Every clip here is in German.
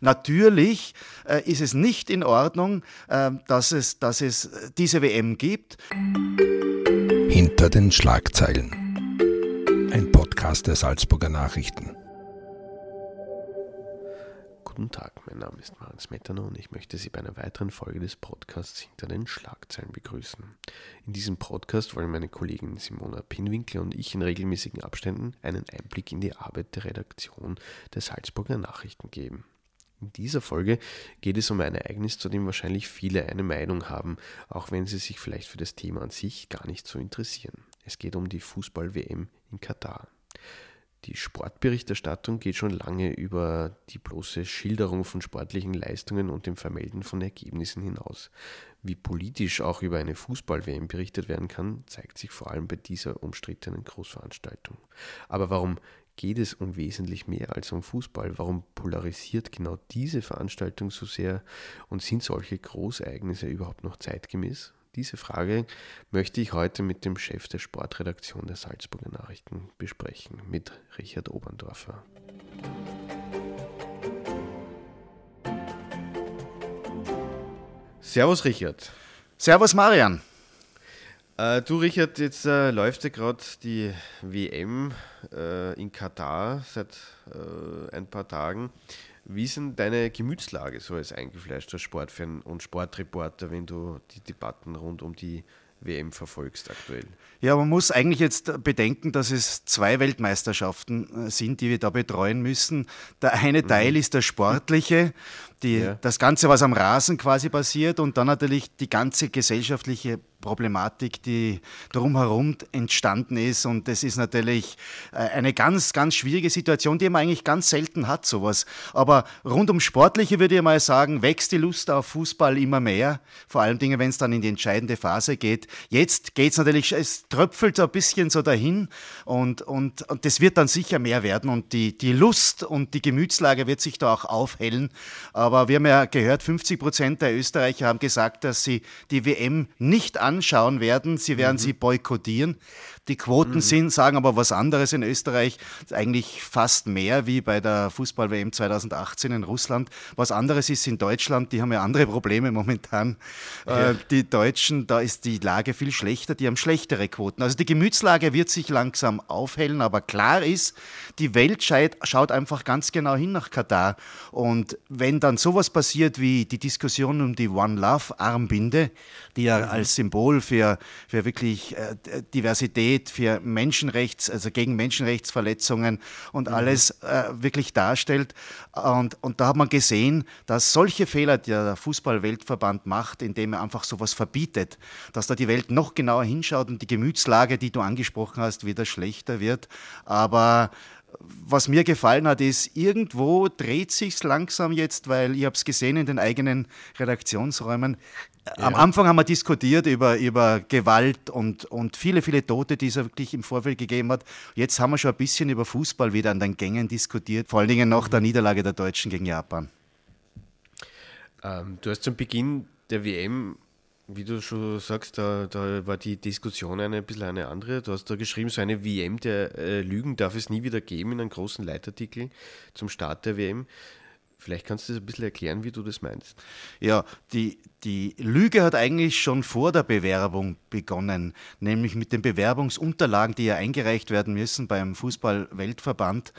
Natürlich äh, ist es nicht in Ordnung, äh, dass, es, dass es diese WM gibt. Hinter den Schlagzeilen. Ein Podcast der Salzburger Nachrichten. Guten Tag, mein Name ist Marin Smetana und ich möchte Sie bei einer weiteren Folge des Podcasts Hinter den Schlagzeilen begrüßen. In diesem Podcast wollen meine Kollegin Simona Pinwinkel und ich in regelmäßigen Abständen einen Einblick in die Arbeit der Redaktion der Salzburger Nachrichten geben. In dieser Folge geht es um ein Ereignis, zu dem wahrscheinlich viele eine Meinung haben, auch wenn sie sich vielleicht für das Thema an sich gar nicht so interessieren. Es geht um die Fußball-WM in Katar. Die Sportberichterstattung geht schon lange über die bloße Schilderung von sportlichen Leistungen und dem Vermelden von Ergebnissen hinaus. Wie politisch auch über eine Fußball-WM berichtet werden kann, zeigt sich vor allem bei dieser umstrittenen Großveranstaltung. Aber warum geht es um wesentlich mehr als um Fußball? Warum polarisiert genau diese Veranstaltung so sehr und sind solche Großereignisse überhaupt noch zeitgemäß? Diese Frage möchte ich heute mit dem Chef der Sportredaktion der Salzburger Nachrichten besprechen, mit Richard Oberndorfer. Servus Richard. Servus Marian. Äh, du Richard, jetzt äh, läuft ja gerade die WM äh, in Katar seit äh, ein paar Tagen. Wie ist denn deine Gemütslage so als eingefleischter Sportfan und Sportreporter, wenn du die Debatten rund um die WM verfolgst aktuell? Ja, man muss eigentlich jetzt bedenken, dass es zwei Weltmeisterschaften äh, sind, die wir da betreuen müssen. Der eine mhm. Teil ist der sportliche, die, ja. das Ganze, was am Rasen quasi passiert, und dann natürlich die ganze gesellschaftliche Problematik, die drumherum entstanden ist. Und das ist natürlich äh, eine ganz, ganz schwierige Situation, die man eigentlich ganz selten hat, sowas. Aber rund um Sportliche würde ich mal sagen, wächst die Lust auf Fußball immer mehr. Vor allen Dingen, wenn es dann in die entscheidende Phase geht. Jetzt geht es natürlich, es tröpfelt so ein bisschen so dahin und, und, und das wird dann sicher mehr werden. Und die, die Lust und die Gemütslage wird sich da auch aufhellen. Aber wir haben ja gehört, 50 Prozent der Österreicher haben gesagt, dass sie die WM nicht anschauen werden. Sie werden mhm. sie boykottieren. Die Quoten mhm. sind, sagen aber was anderes in Österreich, eigentlich fast mehr wie bei der Fußball-WM 2018 in Russland. Was anderes ist in Deutschland, die haben ja andere Probleme momentan. Ja. Äh, die Deutschen, da ist die Lage viel schlechter, die haben schlechtere Quoten. Also die Gemütslage wird sich langsam aufhellen, aber klar ist, die Welt schaut einfach ganz genau hin nach Katar. Und wenn dann sowas passiert wie die Diskussion um die One Love Armbinde, die ja mhm. als Symbol für, für wirklich äh, Diversität steht für Menschenrechts, also gegen Menschenrechtsverletzungen und mhm. alles äh, wirklich darstellt. Und, und da hat man gesehen, dass solche Fehler, die der Fußball-Weltverband macht, indem er einfach sowas verbietet, dass da die Welt noch genauer hinschaut und die Gemütslage, die du angesprochen hast, wieder schlechter wird. Aber was mir gefallen hat, ist, irgendwo dreht sich langsam jetzt, weil ich habe es gesehen in den eigenen Redaktionsräumen. Ja. Am Anfang haben wir diskutiert über, über Gewalt und, und viele, viele Tote, die es wirklich im Vorfeld gegeben hat. Jetzt haben wir schon ein bisschen über Fußball wieder an den Gängen diskutiert, vor allen Dingen nach der Niederlage der Deutschen gegen Japan. Ähm, du hast zum Beginn der WM wie du schon sagst, da, da, war die Diskussion eine, ein bisschen eine andere. Du hast da geschrieben, so eine WM der äh, Lügen darf es nie wieder geben in einem großen Leitartikel zum Start der WM. Vielleicht kannst du das ein bisschen erklären, wie du das meinst. Ja, die, die Lüge hat eigentlich schon vor der Bewerbung begonnen, nämlich mit den Bewerbungsunterlagen, die ja eingereicht werden müssen beim Fußball-Weltverband.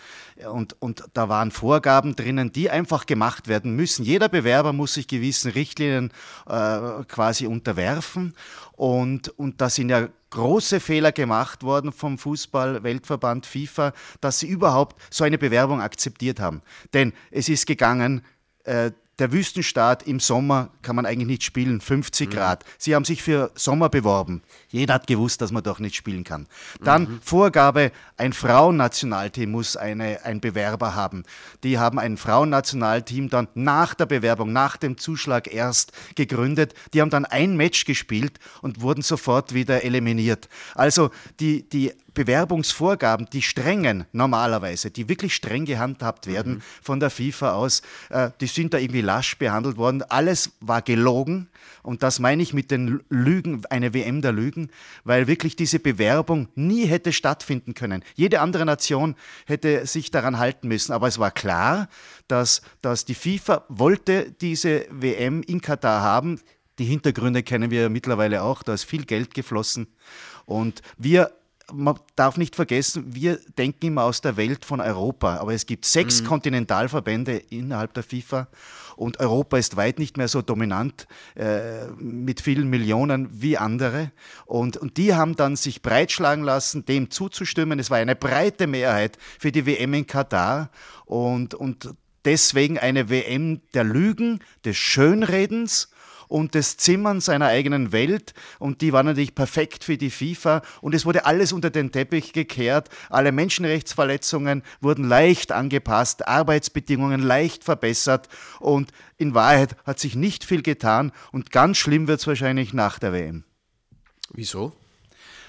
Und, und da waren Vorgaben drinnen, die einfach gemacht werden müssen. Jeder Bewerber muss sich gewissen Richtlinien äh, quasi unterwerfen. Und, und da sind ja große Fehler gemacht worden vom Fußball-Weltverband FIFA, dass sie überhaupt so eine Bewerbung akzeptiert haben. Denn es ist gegangen, äh, der Wüstenstaat im Sommer kann man eigentlich nicht spielen, 50 mhm. Grad. Sie haben sich für Sommer beworben. Jeder hat gewusst, dass man doch nicht spielen kann. Dann mhm. Vorgabe, ein Frauennationalteam muss eine, ein Bewerber haben. Die haben ein Frauennationalteam dann nach der Bewerbung, nach dem Zuschlag erst gegründet. Die haben dann ein Match gespielt und wurden sofort wieder eliminiert. Also die, die Bewerbungsvorgaben, die strengen normalerweise, die wirklich streng gehandhabt werden mhm. von der FIFA aus, äh, die sind da irgendwie lasch behandelt worden. Alles war gelogen und das meine ich mit den Lügen, eine WM der Lügen, weil wirklich diese Bewerbung nie hätte stattfinden können. Jede andere Nation hätte sich daran halten müssen, aber es war klar, dass, dass die FIFA wollte diese WM in Katar haben. Die Hintergründe kennen wir mittlerweile auch, da ist viel Geld geflossen. Und wir man darf nicht vergessen, wir denken immer aus der Welt von Europa, aber es gibt sechs mhm. Kontinentalverbände innerhalb der FIFA und Europa ist weit nicht mehr so dominant äh, mit vielen Millionen wie andere. Und, und die haben dann sich breitschlagen lassen, dem zuzustimmen. Es war eine breite Mehrheit für die WM in Katar und, und deswegen eine WM der Lügen, des Schönredens und des Zimmerns seiner eigenen Welt. Und die war natürlich perfekt für die FIFA. Und es wurde alles unter den Teppich gekehrt. Alle Menschenrechtsverletzungen wurden leicht angepasst, Arbeitsbedingungen leicht verbessert. Und in Wahrheit hat sich nicht viel getan. Und ganz schlimm wird es wahrscheinlich nach der WM. Wieso?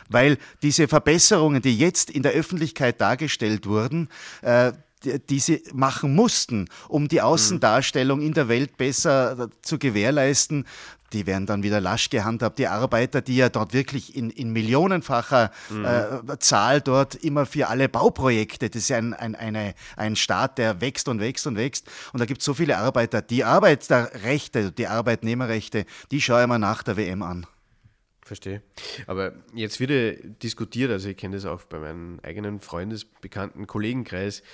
Weil diese Verbesserungen, die jetzt in der Öffentlichkeit dargestellt wurden, äh, die sie machen mussten, um die Außendarstellung in der Welt besser zu gewährleisten. Die werden dann wieder lasch gehandhabt. Die Arbeiter, die ja dort wirklich in, in millionenfacher mhm. äh, Zahl dort immer für alle Bauprojekte, das ist ja ein, ein, eine, ein Staat, der wächst und wächst und wächst. Und da gibt es so viele Arbeiter. Die Arbeiterrechte, die Arbeitnehmerrechte, die schaue ich mir nach der WM an. Verstehe. Aber jetzt wieder diskutiert, also ich kenne das auch bei meinem eigenen Freundesbekannten Kollegenkreis,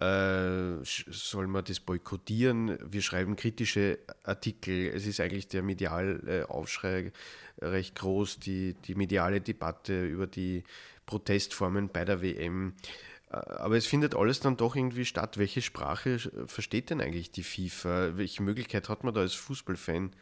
äh, soll man das boykottieren? Wir schreiben kritische Artikel. Es ist eigentlich der mediale Aufschrei recht groß, die, die mediale Debatte über die Protestformen bei der WM. Äh, aber es findet alles dann doch irgendwie statt. Welche Sprache versteht denn eigentlich die FIFA? Welche Möglichkeit hat man da als Fußballfan,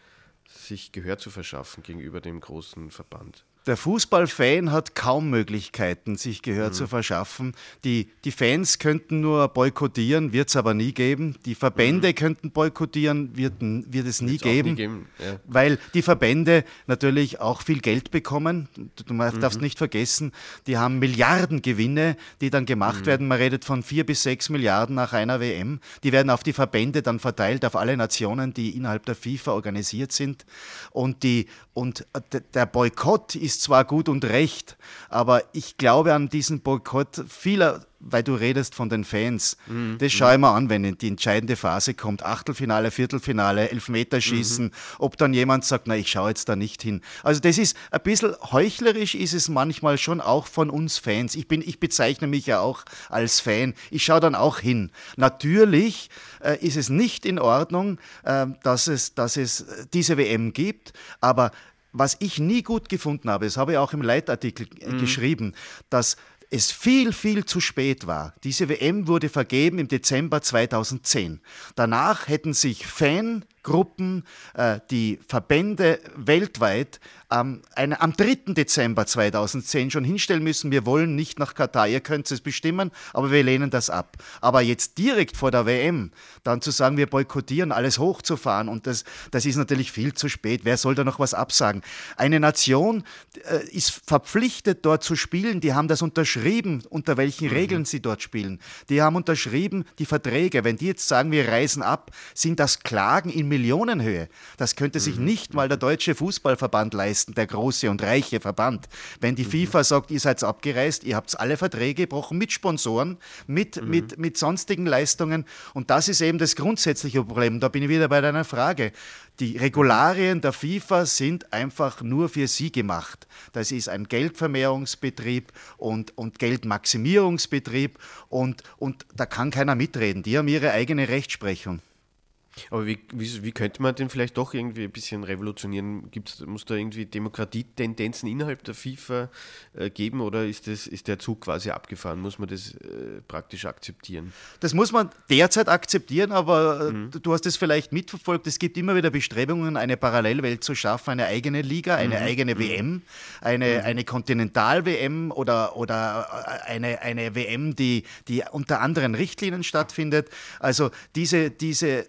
sich Gehör zu verschaffen gegenüber dem großen Verband? Der Fußballfan hat kaum Möglichkeiten, sich Gehör mhm. zu verschaffen. Die, die Fans könnten nur boykottieren, wird es aber nie geben. Die Verbände mhm. könnten boykottieren, wird, wird es nie geben, nie geben. Ja. weil die Verbände natürlich auch viel Geld bekommen. Du, du mhm. darfst nicht vergessen, die haben Milliarden Gewinne, die dann gemacht mhm. werden. Man redet von vier bis sechs Milliarden nach einer WM. Die werden auf die Verbände dann verteilt, auf alle Nationen, die innerhalb der FIFA organisiert sind. Und, die, und der Boykott ist ist zwar gut und recht, aber ich glaube an diesen Boykott vieler weil du redest von den Fans. Mhm. Das schaue ich mir an, wenn die entscheidende Phase kommt. Achtelfinale, Viertelfinale, Elfmeterschießen, mhm. ob dann jemand sagt, na, ich schaue jetzt da nicht hin. Also das ist ein bisschen heuchlerisch ist es manchmal schon auch von uns Fans. Ich, bin, ich bezeichne mich ja auch als Fan. Ich schaue dann auch hin. Natürlich äh, ist es nicht in Ordnung, äh, dass, es, dass es diese WM gibt, aber was ich nie gut gefunden habe, das habe ich auch im Leitartikel mhm. geschrieben, dass es viel, viel zu spät war. Diese WM wurde vergeben im Dezember 2010. Danach hätten sich Fangruppen, äh, die Verbände weltweit ähm, eine, am 3. Dezember 2010 schon hinstellen müssen, wir wollen nicht nach Katar, ihr könnt es bestimmen, aber wir lehnen das ab. Aber jetzt direkt vor der WM dann zu sagen, wir boykottieren, alles hochzufahren und das, das ist natürlich viel zu spät. Wer soll da noch was absagen? Eine Nation äh, ist verpflichtet, dort zu spielen, die haben das unterschrieben, unter welchen mhm. Regeln sie dort spielen. Die haben unterschrieben die Verträge. Wenn die jetzt sagen, wir reisen ab, sind das Klagen in Millionenhöhe. Das könnte sich mhm. nicht mal der Deutsche Fußballverband leisten der große und reiche Verband. Wenn die mhm. FIFA sagt, ihr seid abgereist, ihr habt alle Verträge gebrochen mit Sponsoren, mit, mhm. mit, mit sonstigen Leistungen. Und das ist eben das grundsätzliche Problem. Da bin ich wieder bei deiner Frage. Die Regularien der FIFA sind einfach nur für sie gemacht. Das ist ein Geldvermehrungsbetrieb und, und Geldmaximierungsbetrieb und, und da kann keiner mitreden. Die haben ihre eigene Rechtsprechung. Aber wie, wie, wie, könnte man den vielleicht doch irgendwie ein bisschen revolutionieren? Gibt's, muss da irgendwie Demokratietendenzen innerhalb der FIFA äh, geben oder ist, das, ist der Zug quasi abgefahren? Muss man das äh, praktisch akzeptieren? Das muss man derzeit akzeptieren, aber äh, mhm. du hast es vielleicht mitverfolgt. Es gibt immer wieder Bestrebungen, eine Parallelwelt zu schaffen, eine eigene Liga, eine mhm. eigene mhm. WM, eine, mhm. eine Kontinental-WM oder, oder äh, eine, eine WM, die, die unter anderen Richtlinien stattfindet. Also diese, diese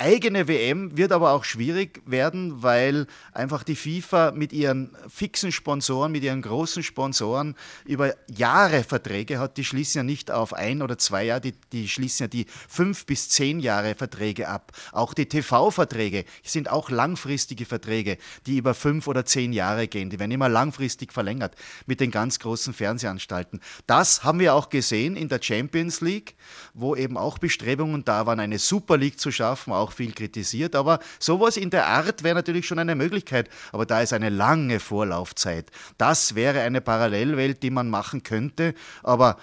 eigene WM wird aber auch schwierig werden, weil einfach die FIFA mit ihren fixen Sponsoren, mit ihren großen Sponsoren über Jahre Verträge hat. Die schließen ja nicht auf ein oder zwei Jahre, die, die schließen ja die fünf bis zehn Jahre Verträge ab. Auch die TV-Verträge sind auch langfristige Verträge, die über fünf oder zehn Jahre gehen. Die werden immer langfristig verlängert mit den ganz großen Fernsehanstalten. Das haben wir auch gesehen in der Champions League, wo eben auch Bestrebungen da waren, eine Super League zu schaffen, auch viel kritisiert. Aber sowas in der Art wäre natürlich schon eine Möglichkeit. Aber da ist eine lange Vorlaufzeit. Das wäre eine Parallelwelt, die man machen könnte. Aber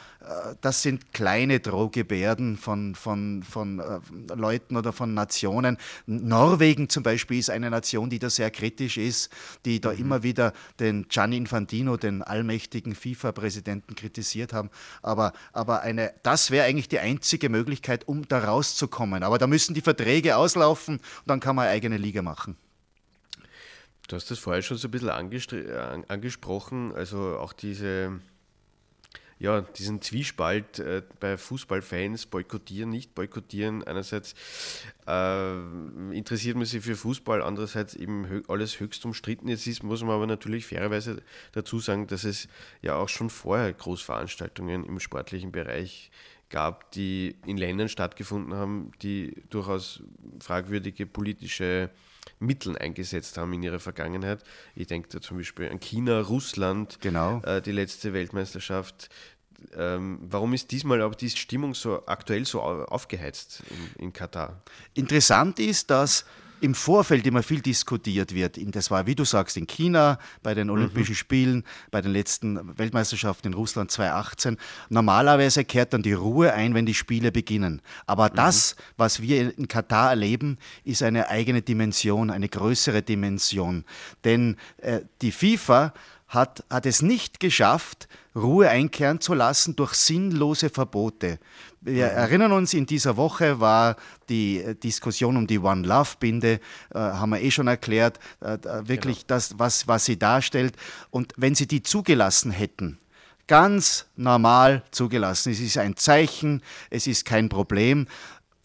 das sind kleine Drohgebärden von, von, von äh, Leuten oder von Nationen. Norwegen zum Beispiel ist eine Nation, die da sehr kritisch ist, die da mhm. immer wieder den Gianni Infantino, den allmächtigen FIFA-Präsidenten, kritisiert haben. Aber, aber eine, das wäre eigentlich die einzige Möglichkeit, um da rauszukommen. Aber da müssen die Verträge auslaufen und dann kann man eine eigene Liga machen. Du hast das vorher schon so ein bisschen angesprochen, also auch diese ja, diesen Zwiespalt äh, bei Fußballfans, boykottieren, nicht boykottieren. Einerseits äh, interessiert man sich für Fußball, andererseits eben hö alles höchst umstritten. Jetzt ist, muss man aber natürlich fairerweise dazu sagen, dass es ja auch schon vorher Großveranstaltungen im sportlichen Bereich gab, die in Ländern stattgefunden haben, die durchaus fragwürdige politische Mitteln eingesetzt haben in ihrer Vergangenheit. Ich denke da zum Beispiel an China, Russland, genau. äh, die letzte Weltmeisterschaft. Ähm, warum ist diesmal aber die Stimmung so aktuell so aufgeheizt in, in Katar? Interessant ist, dass im Vorfeld immer viel diskutiert wird. Das war, wie du sagst, in China, bei den Olympischen mhm. Spielen, bei den letzten Weltmeisterschaften in Russland 2018. Normalerweise kehrt dann die Ruhe ein, wenn die Spiele beginnen. Aber mhm. das, was wir in Katar erleben, ist eine eigene Dimension, eine größere Dimension. Denn äh, die FIFA hat, hat es nicht geschafft, Ruhe einkehren zu lassen durch sinnlose Verbote. Wir mhm. erinnern uns, in dieser Woche war die äh, Diskussion um die One Love Binde, äh, haben wir eh schon erklärt, äh, wirklich genau. das, was, was sie darstellt. Und wenn sie die zugelassen hätten, ganz normal zugelassen, es ist ein Zeichen, es ist kein Problem,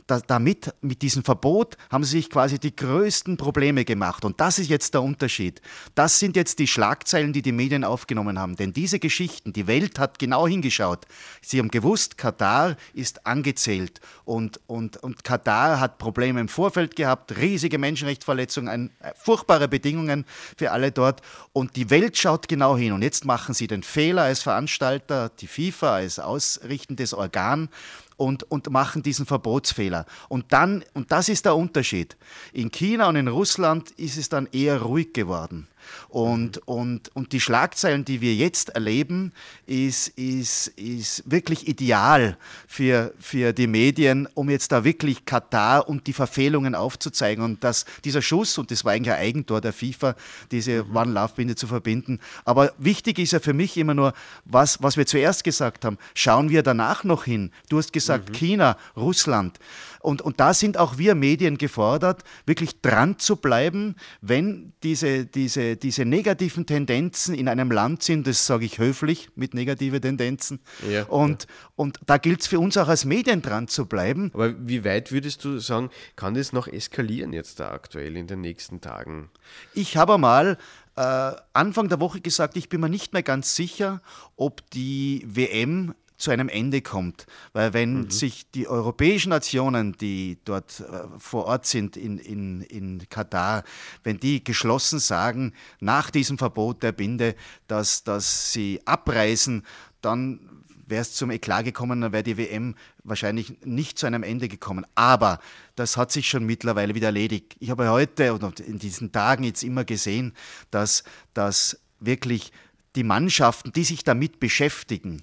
damit, mit diesem Verbot, haben sie sich quasi die größten Probleme gemacht. Und das ist jetzt der Unterschied. Das sind jetzt die Schlagzeilen, die die Medien aufgenommen haben. Denn diese Geschichten, die Welt hat genau hingeschaut. Sie haben gewusst, Katar ist angezählt. Und, und, und Katar hat Probleme im Vorfeld gehabt, riesige Menschenrechtsverletzungen, äh, furchtbare Bedingungen für alle dort. Und die Welt schaut genau hin. Und jetzt machen sie den Fehler als Veranstalter, die FIFA als ausrichtendes Organ und, und machen diesen Verbotsfehler. Und dann, und das ist der Unterschied. In China und in Russland ist es dann eher ruhig geworden. Und, und, und die Schlagzeilen, die wir jetzt erleben, ist, ist, ist wirklich ideal für, für die Medien, um jetzt da wirklich Katar und die Verfehlungen aufzuzeigen. Und dass dieser Schuss, und das war eigentlich ein Eigentor der FIFA, diese mhm. One-Love-Binde zu verbinden. Aber wichtig ist ja für mich immer nur, was, was wir zuerst gesagt haben, schauen wir danach noch hin. Du hast gesagt, mhm. China, Russland. Und, und da sind auch wir Medien gefordert, wirklich dran zu bleiben, wenn diese, diese, diese negativen Tendenzen in einem Land sind, das sage ich höflich mit negativen Tendenzen. Ja, und, ja. und da gilt es für uns auch als Medien dran zu bleiben. Aber wie weit würdest du sagen, kann das noch eskalieren jetzt da aktuell in den nächsten Tagen? Ich habe mal äh, Anfang der Woche gesagt, ich bin mir nicht mehr ganz sicher, ob die WM zu einem Ende kommt. Weil wenn mhm. sich die europäischen Nationen, die dort äh, vor Ort sind in, in, in Katar, wenn die geschlossen sagen, nach diesem Verbot der Binde, dass, dass sie abreisen, dann wäre es zum Eklat gekommen, dann wäre die WM wahrscheinlich nicht zu einem Ende gekommen. Aber das hat sich schon mittlerweile wieder erledigt. Ich habe heute und in diesen Tagen jetzt immer gesehen, dass, dass wirklich die Mannschaften, die sich damit beschäftigen,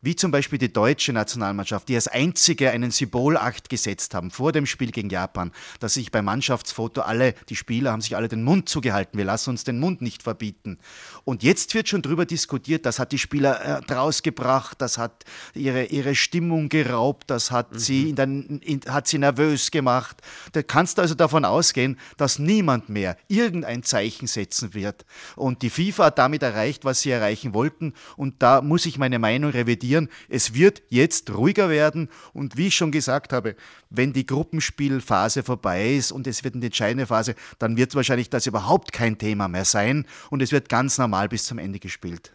wie zum Beispiel die deutsche Nationalmannschaft, die als einzige einen Symbolakt gesetzt haben vor dem Spiel gegen Japan, dass sich beim Mannschaftsfoto alle, die Spieler haben sich alle den Mund zugehalten, wir lassen uns den Mund nicht verbieten. Und jetzt wird schon darüber diskutiert, das hat die Spieler äh, rausgebracht, das hat ihre, ihre Stimmung geraubt, das hat, mhm. sie in den, in, hat sie nervös gemacht. Da kannst du also davon ausgehen, dass niemand mehr irgendein Zeichen setzen wird. Und die FIFA hat damit erreicht, was sie erreichen wollten. Und da muss ich meine Meinung revidieren reagieren. Es wird jetzt ruhiger werden und wie ich schon gesagt habe, wenn die Gruppenspielphase vorbei ist und es wird in die entscheidende Phase, dann wird wahrscheinlich das überhaupt kein Thema mehr sein und es wird ganz normal bis zum Ende gespielt.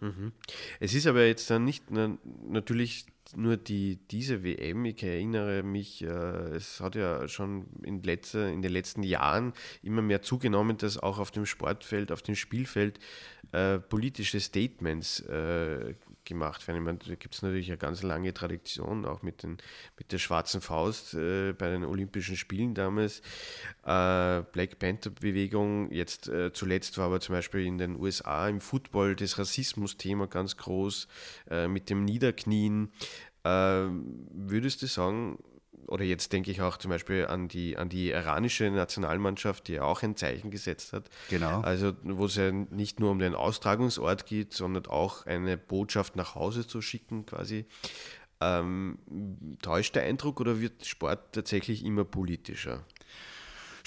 Mhm. Es ist aber jetzt dann nicht natürlich nur die, diese WM, ich erinnere mich, äh, es hat ja schon in, letzter, in den letzten Jahren immer mehr zugenommen, dass auch auf dem Sportfeld, auf dem Spielfeld äh, politische Statements äh, gemacht werden. Ich meine, da gibt es natürlich eine ganz lange Tradition, auch mit, den, mit der Schwarzen Faust äh, bei den Olympischen Spielen damals. Äh, Black Panther-Bewegung, jetzt äh, zuletzt war aber zum Beispiel in den USA im Football das Rassismus-Thema ganz groß, äh, mit dem Niederknien. Äh, würdest du sagen, oder jetzt denke ich auch zum Beispiel an die, an die iranische Nationalmannschaft, die ja auch ein Zeichen gesetzt hat. Genau. Also wo es ja nicht nur um den Austragungsort geht, sondern auch eine Botschaft nach Hause zu schicken quasi. Ähm, täuscht der Eindruck oder wird Sport tatsächlich immer politischer?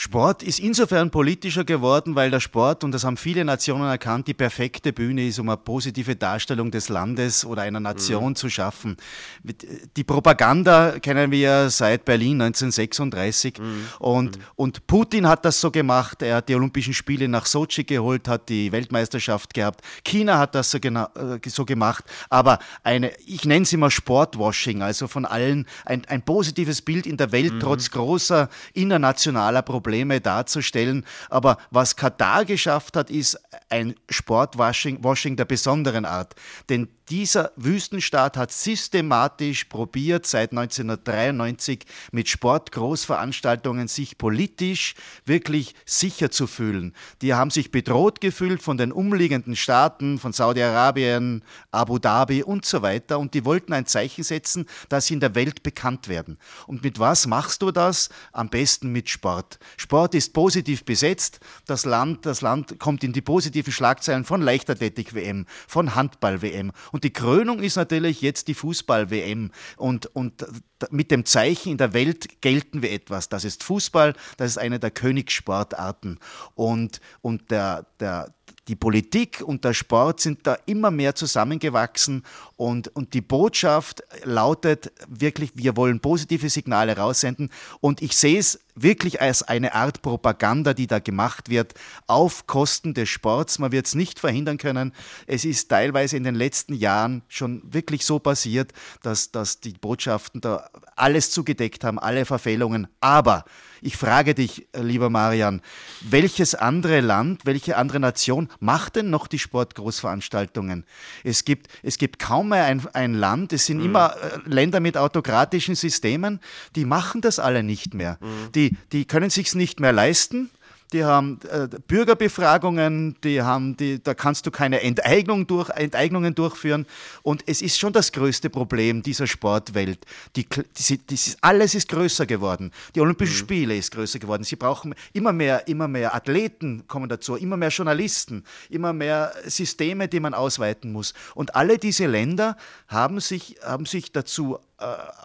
Sport ist insofern politischer geworden, weil der Sport, und das haben viele Nationen erkannt, die perfekte Bühne ist, um eine positive Darstellung des Landes oder einer Nation mhm. zu schaffen. Die Propaganda kennen wir ja seit Berlin 1936 mhm. Und, mhm. und Putin hat das so gemacht. Er hat die Olympischen Spiele nach Sochi geholt, hat die Weltmeisterschaft gehabt. China hat das so, äh, so gemacht. Aber eine, ich nenne es immer Sportwashing, also von allen ein, ein positives Bild in der Welt mhm. trotz großer internationaler Probleme Probleme darzustellen. Aber was Katar geschafft hat, ist ein Sportwashing Washing der besonderen Art. Denn dieser Wüstenstaat hat systematisch probiert, seit 1993 mit Sportgroßveranstaltungen sich politisch wirklich sicher zu fühlen. Die haben sich bedroht gefühlt von den umliegenden Staaten, von Saudi-Arabien, Abu Dhabi und so weiter. Und die wollten ein Zeichen setzen, dass sie in der Welt bekannt werden. Und mit was machst du das? Am besten mit Sport. Sport ist positiv besetzt. Das Land, das Land kommt in die positiven Schlagzeilen von Leichtathletik-WM, von Handball-WM. Und die Krönung ist natürlich jetzt die Fußball-WM. Und, und mit dem Zeichen in der Welt gelten wir etwas. Das ist Fußball, das ist eine der Königssportarten. Und, und der, der, die Politik und der Sport sind da immer mehr zusammengewachsen und, und die Botschaft lautet wirklich, wir wollen positive Signale raussenden und ich sehe es wirklich als eine Art Propaganda, die da gemacht wird, auf Kosten des Sports. Man wird es nicht verhindern können. Es ist teilweise in den letzten Jahren schon wirklich so passiert, dass, dass die Botschaften da alles zugedeckt haben, alle Verfehlungen. Aber ich frage dich, lieber Marian, welches andere Land, welche andere Nation macht denn noch die Sportgroßveranstaltungen? Es gibt, es gibt kaum mehr ein, ein Land, es sind mhm. immer äh, Länder mit autokratischen Systemen, die machen das alle nicht mehr. Mhm. Die, die können sich nicht mehr leisten die haben äh, Bürgerbefragungen, die haben die, da kannst du keine Enteignung durch, Enteignungen durchführen. Und es ist schon das größte Problem dieser Sportwelt. Die, die, die, alles ist größer geworden. Die Olympischen mhm. Spiele ist größer geworden. Sie brauchen immer mehr, immer mehr Athleten kommen dazu, immer mehr Journalisten, immer mehr Systeme, die man ausweiten muss. Und alle diese Länder haben sich, haben sich dazu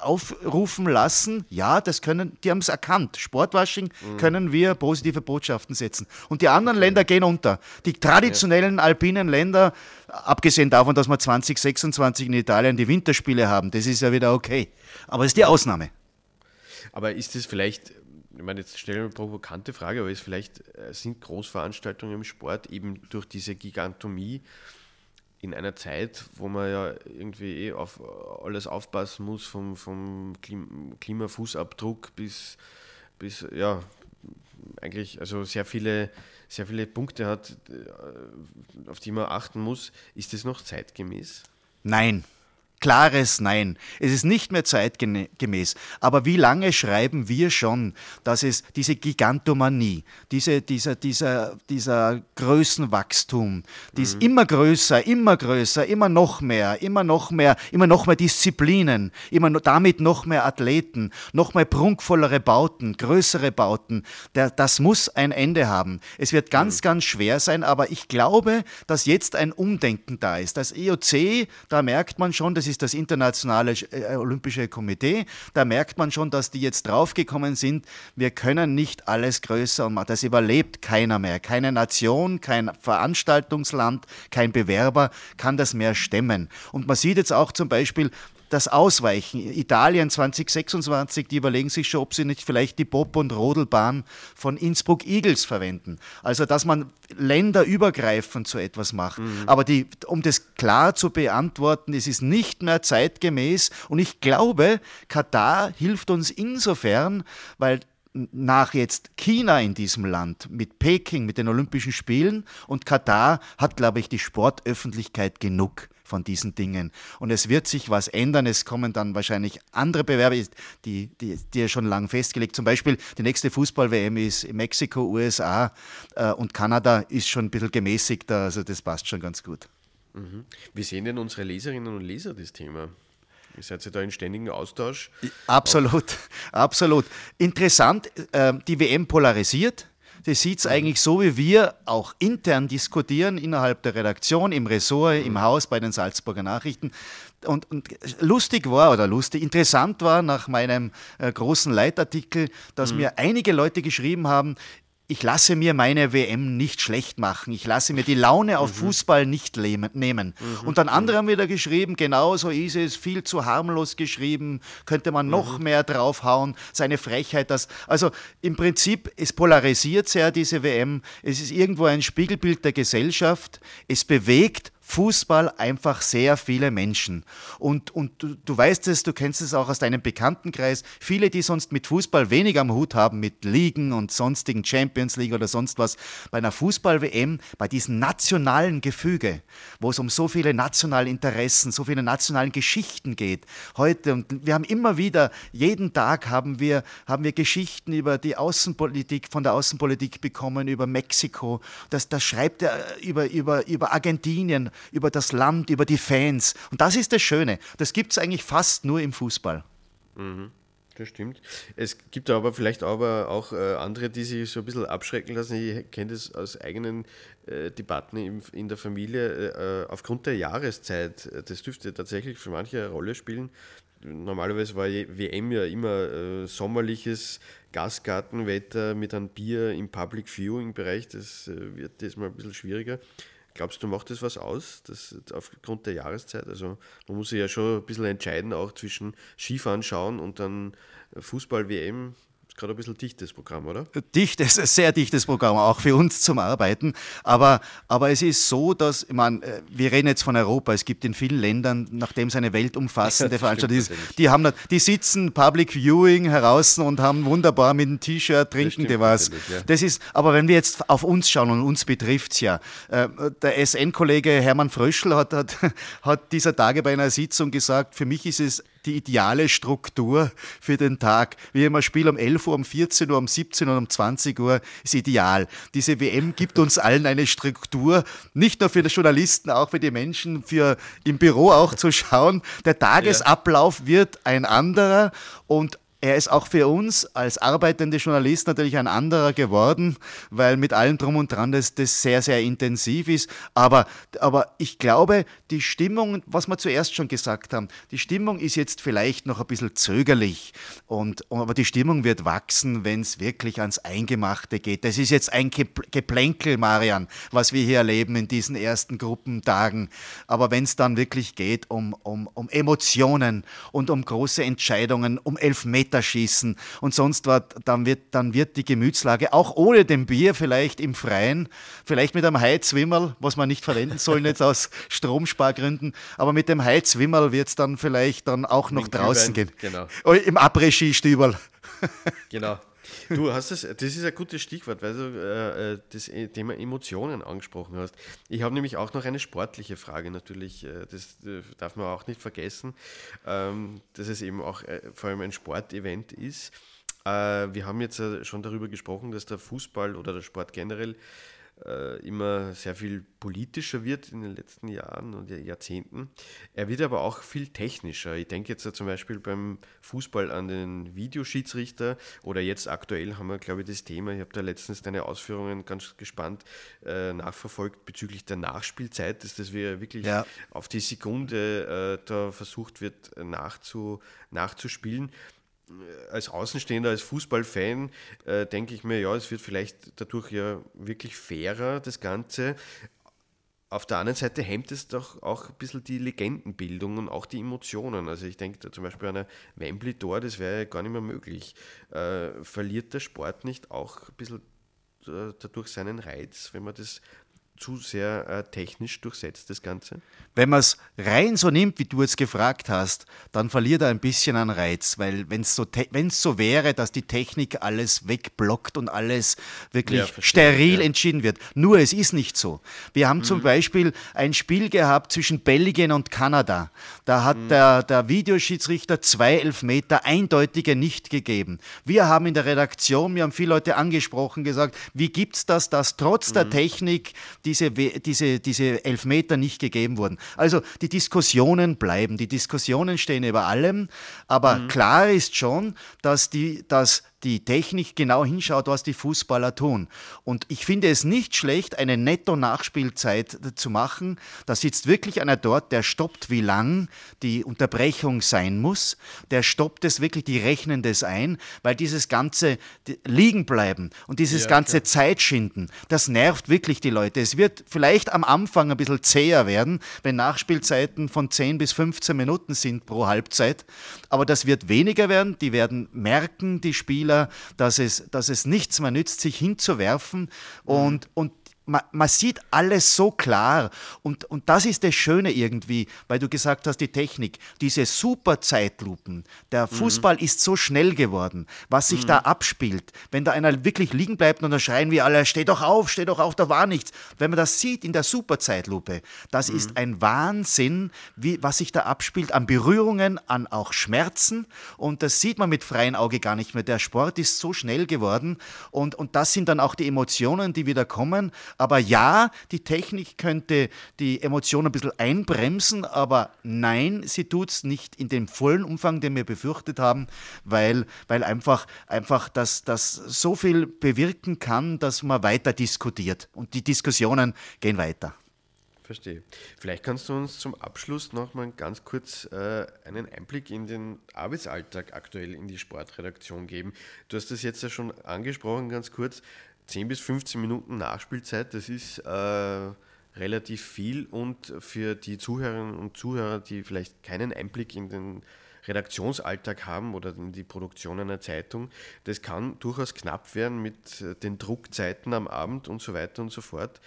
aufrufen lassen, ja, das können, die haben es erkannt. Sportwashing mhm. können wir positive Botschaften setzen. Und die anderen okay. Länder gehen unter. Die traditionellen ja. alpinen Länder, abgesehen davon, dass wir 2026 in Italien die Winterspiele haben, das ist ja wieder okay. Aber es ist die Ausnahme. Aber ist es vielleicht, ich meine, jetzt stelle ich eine provokante Frage, aber ist vielleicht, äh, sind Großveranstaltungen im Sport eben durch diese Gigantomie in einer Zeit, wo man ja irgendwie eh auf alles aufpassen muss, vom, vom Klimafußabdruck bis, bis, ja, eigentlich, also sehr viele, sehr viele Punkte hat, äh, auf die man achten muss. Ist das noch zeitgemäß? Nein, klares Nein. Es ist nicht mehr zeitgemäß. Aber wie lange schreiben wir schon, dass es diese Gigantomanie, diese, dieser, dieser, dieser Größenwachstum, die ist mhm. immer größer, immer größer, immer noch mehr, immer noch mehr, immer noch mehr Disziplinen, immer damit noch mehr Athleten, noch mehr prunkvollere Bauten, größere Bauten. Der, das muss ein Ende haben. Es wird ganz, mhm. ganz schwer sein, aber ich glaube, dass jetzt ein Umdenken da ist. Das EOC, da merkt man schon, das ist ist das Internationale äh, Olympische Komitee. Da merkt man schon, dass die jetzt draufgekommen sind, wir können nicht alles größer und das überlebt keiner mehr. Keine Nation, kein Veranstaltungsland, kein Bewerber kann das mehr stemmen. Und man sieht jetzt auch zum Beispiel, das Ausweichen. Italien 2026, die überlegen sich schon, ob sie nicht vielleicht die Bob- und Rodelbahn von Innsbruck Eagles verwenden. Also, dass man länderübergreifend so etwas macht. Mhm. Aber die, um das klar zu beantworten, es ist nicht mehr zeitgemäß. Und ich glaube, Katar hilft uns insofern, weil nach jetzt China in diesem Land mit Peking, mit den Olympischen Spielen und Katar hat, glaube ich, die Sportöffentlichkeit genug von diesen Dingen. Und es wird sich was ändern. Es kommen dann wahrscheinlich andere Bewerber, die, die, die ja schon lang festgelegt. Zum Beispiel die nächste Fußball-WM ist in Mexiko, USA äh, und Kanada ist schon ein bisschen gemäßigter. Also das passt schon ganz gut. Mhm. Wie sehen denn unsere Leserinnen und Leser das Thema? Ihr seid ja da in ständigem Austausch. Absolut, absolut. Interessant, äh, die WM polarisiert. Das sieht es eigentlich so, wie wir auch intern diskutieren innerhalb der Redaktion, im Ressort, im Haus bei den Salzburger Nachrichten. Und, und, lustig war oder lustig, interessant war nach meinem äh, großen Leitartikel, dass mhm. mir einige Leute geschrieben haben, ich lasse mir meine WM nicht schlecht machen. Ich lasse mir die Laune auf mhm. Fußball nicht nehmen. Mhm. Und dann andere haben wieder geschrieben, genau so ist es, viel zu harmlos geschrieben, könnte man noch mhm. mehr draufhauen, seine Frechheit. Das, also im Prinzip, es polarisiert sehr diese WM. Es ist irgendwo ein Spiegelbild der Gesellschaft. Es bewegt Fußball einfach sehr viele Menschen. Und, und du, du weißt es, du kennst es auch aus deinem Bekanntenkreis. Viele, die sonst mit Fußball wenig am Hut haben, mit Ligen und sonstigen Champions League oder sonst was, bei einer Fußball-WM, bei diesem nationalen Gefüge, wo es um so viele nationale Interessen, so viele nationalen Geschichten geht. Heute, und wir haben immer wieder, jeden Tag haben wir, haben wir Geschichten über die Außenpolitik, von der Außenpolitik bekommen, über Mexiko. Das, das schreibt er über, über, über Argentinien über das Land, über die Fans. Und das ist das Schöne. Das gibt es eigentlich fast nur im Fußball. Mhm. Das stimmt. Es gibt aber vielleicht aber auch äh, andere, die sich so ein bisschen abschrecken lassen. Ich kenne das aus eigenen äh, Debatten im, in der Familie äh, äh aufgrund der Jahreszeit. Das dürfte tatsächlich für manche eine Rolle spielen. Normalerweise war WM ja immer äh, sommerliches Gasgartenwetter mit einem Bier im Public Viewing Bereich. Das wird jetzt mal ein bisschen schwieriger. Glaubst du, macht das was aus, das aufgrund der Jahreszeit? Also man muss sich ja schon ein bisschen entscheiden, auch zwischen Skifahren schauen und dann Fußball-WM gerade ein bisschen dichtes Programm, oder? Dichtes, sehr dichtes Programm, auch für uns zum Arbeiten. Aber, aber es ist so, dass, ich meine, äh, wir reden jetzt von Europa, es gibt in vielen Ländern, nachdem es eine weltumfassende Veranstaltung ist, die, haben, die sitzen Public Viewing heraus und haben wunderbar mit einem T-Shirt, trinken die was. Ja. Das ist, aber wenn wir jetzt auf uns schauen, und uns betrifft es ja, äh, der SN-Kollege Hermann Fröschel hat, hat, hat dieser Tage bei einer Sitzung gesagt, für mich ist es die ideale Struktur für den Tag. Wie immer Spiel um 11 Uhr, um 14 Uhr, um 17 Uhr, um 20 Uhr ist ideal. Diese WM gibt uns allen eine Struktur, nicht nur für die Journalisten, auch für die Menschen, für im Büro auch zu schauen. Der Tagesablauf wird ein anderer und er ist auch für uns als arbeitende Journalist natürlich ein anderer geworden, weil mit allem drum und dran das, das sehr, sehr intensiv ist. Aber, aber ich glaube, die Stimmung, was wir zuerst schon gesagt haben, die Stimmung ist jetzt vielleicht noch ein bisschen zögerlich. Und, aber die Stimmung wird wachsen, wenn es wirklich ans Eingemachte geht. Das ist jetzt ein Geplänkel, Marian, was wir hier erleben in diesen ersten Gruppentagen. Aber wenn es dann wirklich geht um, um, um Emotionen und um große Entscheidungen, um Elfmeter, schießen und sonst was, dann wird, dann wird die Gemütslage auch ohne dem Bier vielleicht im Freien, vielleicht mit einem Heizwimmerl, was man nicht verwenden sollen jetzt aus Stromspargründen, aber mit dem Heizwimmerl wird es dann vielleicht dann auch noch draußen Glühwein, gehen. Genau. Oh, Im Après-Ski-Stüberl. Genau. Du hast das, das ist ein gutes Stichwort, weil du äh, äh das Thema Emotionen angesprochen hast. Ich habe nämlich auch noch eine sportliche Frage natürlich, äh, das äh, darf man auch nicht vergessen, ähm, dass es eben auch äh, vor allem ein Sportevent ist. Äh, wir haben jetzt schon darüber gesprochen, dass der Fußball oder der Sport generell äh, immer sehr viel politischer wird in den letzten Jahren und Jahrzehnten. Er wird aber auch viel technischer. Ich denke jetzt zum Beispiel beim Fußball an den Videoschiedsrichter oder jetzt aktuell haben wir, glaube ich, das Thema, ich habe da letztens deine Ausführungen ganz gespannt äh, nachverfolgt bezüglich der Nachspielzeit, dass das wir wirklich ja. auf die Sekunde äh, da versucht wird nachzu, nachzuspielen als Außenstehender, als Fußballfan, äh, denke ich mir, ja, es wird vielleicht dadurch ja wirklich fairer, das Ganze. Auf der anderen Seite hemmt es doch auch ein bisschen die Legendenbildung und auch die Emotionen. Also ich denke zum Beispiel an ein Wembley-Tor, das wäre ja gar nicht mehr möglich. Äh, verliert der Sport nicht auch ein bisschen äh, dadurch seinen Reiz, wenn man das zu sehr äh, technisch durchsetzt, das Ganze? Wenn man es rein so nimmt, wie du jetzt gefragt hast, dann verliert er ein bisschen an Reiz, weil wenn es so, so wäre, dass die Technik alles wegblockt und alles wirklich ja, steril ja. entschieden wird. Nur es ist nicht so. Wir haben mhm. zum Beispiel ein Spiel gehabt zwischen Belgien und Kanada. Da hat mhm. der, der Videoschiedsrichter zwei Elfmeter eindeutige nicht gegeben. Wir haben in der Redaktion, wir haben viele Leute angesprochen, gesagt, wie gibt es das, dass trotz mhm. der Technik diese, diese, diese Elfmeter nicht gegeben wurden. Also die Diskussionen bleiben, die Diskussionen stehen über allem, aber mhm. klar ist schon, dass, die, dass die Technik genau hinschaut, was die Fußballer tun. Und ich finde es nicht schlecht, eine Netto-Nachspielzeit zu machen. Da sitzt wirklich einer dort, der stoppt, wie lang die Unterbrechung sein muss. Der stoppt es wirklich, die rechnen das ein, weil dieses ganze liegen bleiben und dieses ja, ganze klar. Zeitschinden, das nervt wirklich die Leute. Es wird vielleicht am Anfang ein bisschen zäher werden, wenn Nachspielzeiten von 10 bis 15 Minuten sind pro Halbzeit. Aber das wird weniger werden. Die werden merken, die Spieler, dass es, dass es nichts mehr nützt, sich hinzuwerfen und, und man, man, sieht alles so klar und, und das ist das Schöne irgendwie, weil du gesagt hast, die Technik, diese super Zeitlupen, der mhm. Fußball mhm. ist so schnell geworden, was sich mhm. da abspielt, wenn da einer wirklich liegen bleibt und dann schreien wir alle, steh doch auf, steh doch auf, da war nichts. Wenn man das sieht in der Superzeitlupe, das mhm. ist ein Wahnsinn, wie, was sich da abspielt an Berührungen, an auch Schmerzen und das sieht man mit freiem Auge gar nicht mehr. Der Sport ist so schnell geworden und, und das sind dann auch die Emotionen, die wieder kommen aber ja, die Technik könnte die Emotionen ein bisschen einbremsen, aber nein, sie tut es nicht in dem vollen Umfang, den wir befürchtet haben, weil, weil einfach, einfach das, das so viel bewirken kann, dass man weiter diskutiert. Und die Diskussionen gehen weiter. Verstehe. Vielleicht kannst du uns zum Abschluss noch mal ganz kurz äh, einen Einblick in den Arbeitsalltag aktuell in die Sportredaktion geben. Du hast das jetzt ja schon angesprochen, ganz kurz. 10 bis 15 Minuten Nachspielzeit, das ist äh, relativ viel und für die Zuhörerinnen und Zuhörer, die vielleicht keinen Einblick in den Redaktionsalltag haben oder in die Produktion einer Zeitung, das kann durchaus knapp werden mit den Druckzeiten am Abend und so weiter und so fort.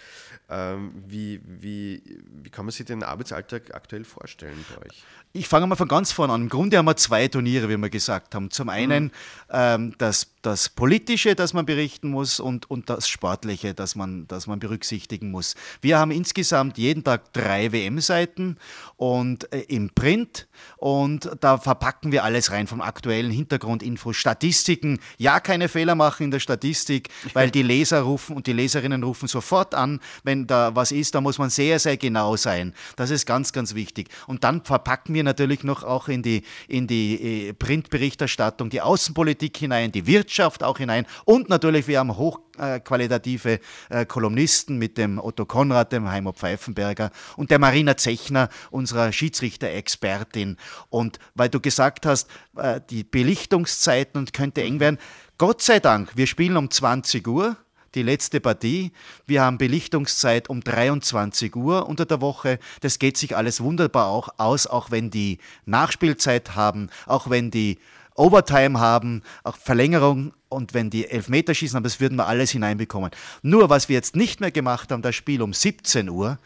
Ähm, wie, wie, wie kann man sich den Arbeitsalltag aktuell vorstellen bei euch? Ich fange mal von ganz vorne an. Im Grunde haben wir zwei Turniere, wie wir gesagt haben. Zum einen mhm. ähm, das, das Politische, das man berichten muss, und, und das Sportliche, das man, das man berücksichtigen muss. Wir haben insgesamt jeden Tag drei WM-Seiten und äh, im Print und da verpacken wir alles rein vom aktuellen Hintergrundinfo, Statistiken. Ja, keine Fehler machen in der Statistik, weil die Leser rufen und die Leserinnen rufen sofort an, wenn da was ist. Da muss man sehr, sehr genau sein. Das ist ganz, ganz wichtig. Und dann verpacken wir natürlich noch auch in die, in die äh, Printberichterstattung die Außenpolitik hinein, die Wirtschaft auch hinein und natürlich, wir haben hochqualitative äh, Kolumnisten mit dem Otto Konrad, dem Heimo Pfeifenberger und der Marina Zechner, unserer Schiedsrichter-Expertin. Und weil du gesagt hast, äh, die Belichtungszeiten könnte eng werden, Gott sei Dank, wir spielen um 20 Uhr die letzte Partie. Wir haben Belichtungszeit um 23 Uhr unter der Woche. Das geht sich alles wunderbar auch aus, auch wenn die Nachspielzeit haben, auch wenn die Overtime haben, auch Verlängerung und wenn die Elfmeterschießen haben, das würden wir alles hineinbekommen. Nur was wir jetzt nicht mehr gemacht haben, das Spiel um 17 Uhr,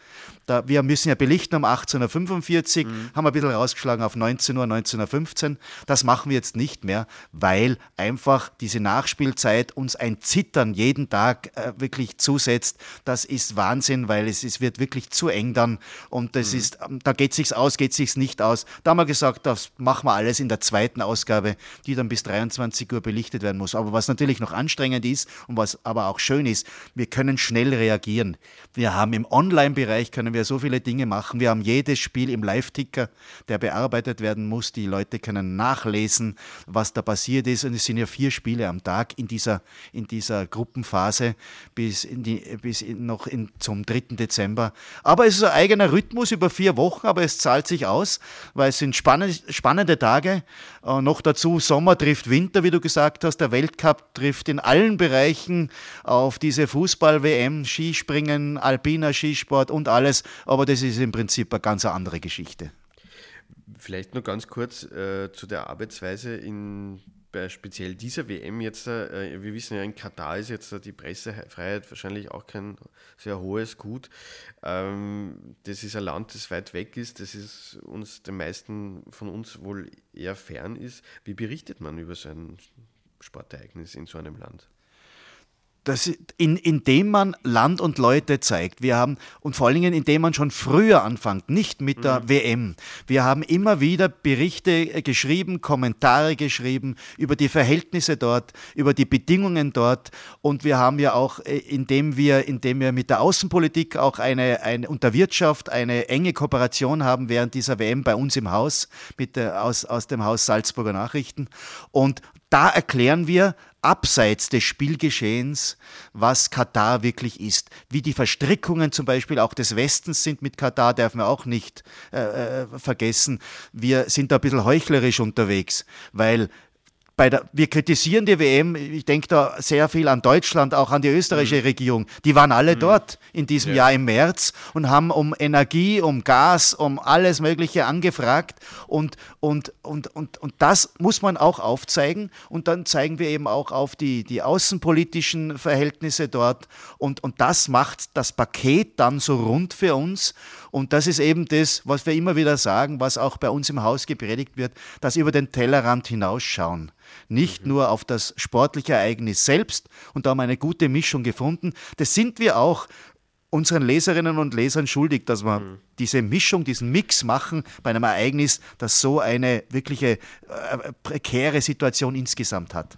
da, wir müssen ja belichten um 18.45 Uhr, mhm. haben wir ein bisschen rausgeschlagen auf 19 Uhr, 19.15 Uhr. Das machen wir jetzt nicht mehr, weil einfach diese Nachspielzeit uns ein Zittern jeden Tag äh, wirklich zusetzt. Das ist Wahnsinn, weil es, es wird wirklich zu eng dann und das mhm. ist, ähm, da geht es sich aus, geht es sich nicht aus. Da haben wir gesagt, das machen wir alles in der zweiten Ausgabe, die dann bis 23 Uhr belichtet werden muss. Aber was natürlich noch anstrengend ist und was aber auch schön ist, wir können schnell reagieren. Wir haben im Online-Bereich können wir so viele Dinge machen. Wir haben jedes Spiel im Live-Ticker, der bearbeitet werden muss. Die Leute können nachlesen, was da passiert ist. Und es sind ja vier Spiele am Tag in dieser, in dieser Gruppenphase bis, in die, bis in, noch in, zum 3. Dezember. Aber es ist ein eigener Rhythmus über vier Wochen, aber es zahlt sich aus, weil es sind spannend, spannende Tage. Äh, noch dazu Sommer trifft Winter, wie du gesagt hast. Der Weltcup trifft in allen Bereichen auf diese Fußball-WM, Skispringen, alpiner Skisport und alles. Aber das ist im Prinzip eine ganz andere Geschichte. Vielleicht nur ganz kurz äh, zu der Arbeitsweise in bei speziell dieser WM jetzt, äh, wir wissen ja, in Katar ist jetzt die Pressefreiheit wahrscheinlich auch kein sehr hohes Gut. Ähm, das ist ein Land, das weit weg ist, das ist uns den meisten von uns wohl eher fern ist. Wie berichtet man über so ein Sportereignis in so einem Land? Das, in, indem man Land und Leute zeigt. Wir haben, und vor allen Dingen, indem man schon früher anfängt, nicht mit der mhm. WM. Wir haben immer wieder Berichte äh, geschrieben, Kommentare geschrieben über die Verhältnisse dort, über die Bedingungen dort. Und wir haben ja auch, äh, indem wir, indem wir mit der Außenpolitik auch eine, eine und der Wirtschaft eine enge Kooperation haben während dieser WM bei uns im Haus, mit der, aus, aus dem Haus Salzburger Nachrichten. Und da erklären wir abseits des Spielgeschehens, was Katar wirklich ist. Wie die Verstrickungen zum Beispiel auch des Westens sind mit Katar, dürfen wir auch nicht äh, äh vergessen. Wir sind da ein bisschen heuchlerisch unterwegs, weil bei der, wir kritisieren die WM, ich denke da sehr viel an Deutschland, auch an die österreichische mhm. Regierung. Die waren alle mhm. dort in diesem ja. Jahr im März und haben um Energie, um Gas, um alles Mögliche angefragt. Und, und, und, und, und das muss man auch aufzeigen. Und dann zeigen wir eben auch auf die, die außenpolitischen Verhältnisse dort. Und, und das macht das Paket dann so rund für uns. Und das ist eben das, was wir immer wieder sagen, was auch bei uns im Haus gepredigt wird, dass über den Tellerrand hinausschauen. Nicht mhm. nur auf das sportliche Ereignis selbst. Und da haben wir eine gute Mischung gefunden. Das sind wir auch unseren Leserinnen und Lesern schuldig, dass wir mhm. diese Mischung, diesen Mix machen bei einem Ereignis, das so eine wirkliche äh, prekäre Situation insgesamt hat.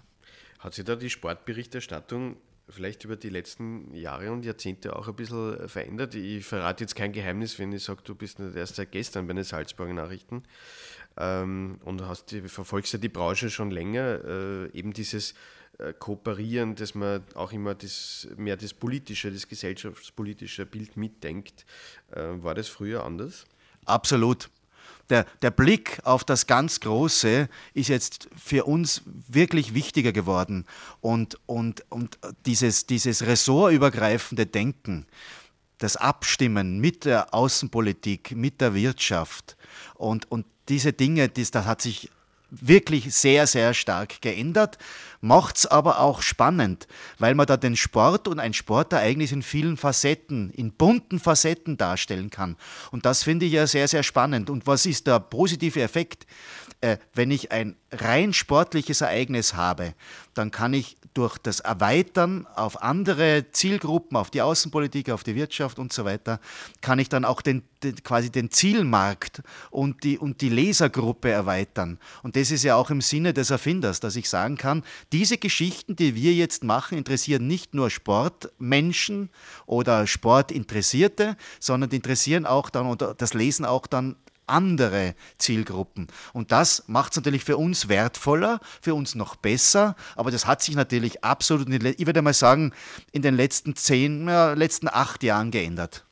Hat sich da die Sportberichterstattung vielleicht über die letzten Jahre und Jahrzehnte auch ein bisschen verändert. Ich verrate jetzt kein Geheimnis, wenn ich sage, du bist nicht erst seit gestern bei den Salzburger Nachrichten ähm, und hast die, verfolgst ja die Branche schon länger. Äh, eben dieses äh, Kooperieren, dass man auch immer das, mehr das politische, das gesellschaftspolitische Bild mitdenkt. Äh, war das früher anders? Absolut der, der Blick auf das ganz Große ist jetzt für uns wirklich wichtiger geworden. Und, und, und dieses, dieses ressortübergreifende Denken, das Abstimmen mit der Außenpolitik, mit der Wirtschaft und, und diese Dinge, das, das hat sich wirklich sehr, sehr stark geändert, macht es aber auch spannend, weil man da den Sport und ein Sportereignis in vielen Facetten, in bunten Facetten darstellen kann. Und das finde ich ja sehr, sehr spannend. Und was ist der positive Effekt? Äh, wenn ich ein rein sportliches Ereignis habe, dann kann ich durch das Erweitern auf andere Zielgruppen, auf die Außenpolitik, auf die Wirtschaft und so weiter, kann ich dann auch den, den, quasi den Zielmarkt und die, und die Lesergruppe erweitern. Und das ist ja auch im Sinne des Erfinders, dass ich sagen kann, diese Geschichten, die wir jetzt machen, interessieren nicht nur Sportmenschen oder Sportinteressierte, sondern interessieren auch dann oder das lesen auch dann andere Zielgruppen. Und das macht es natürlich für uns wertvoller, für uns noch besser, aber das hat sich natürlich absolut, ich würde mal sagen, in den letzten zehn, ja, letzten acht Jahren geändert.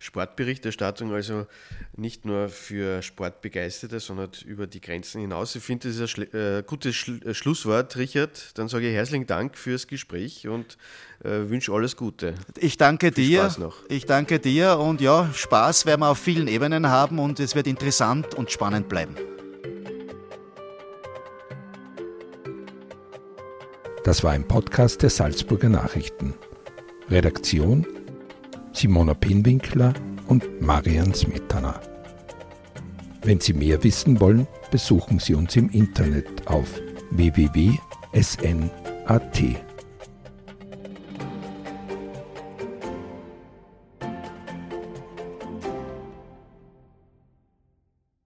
Sportberichterstattung also nicht nur für Sportbegeisterte, sondern über die Grenzen hinaus. Ich finde, das ist ein äh, gutes Schl äh, Schlusswort, Richard. Dann sage ich herzlichen Dank fürs Gespräch und äh, wünsche alles Gute. Ich danke Viel dir. Spaß noch. Ich danke dir und ja, Spaß werden wir auf vielen Ebenen haben und es wird interessant und spannend bleiben. Das war ein Podcast der Salzburger Nachrichten. Redaktion Simona Pinwinkler und Marian Smetana. Wenn Sie mehr wissen wollen, besuchen Sie uns im Internet auf www.sn.at.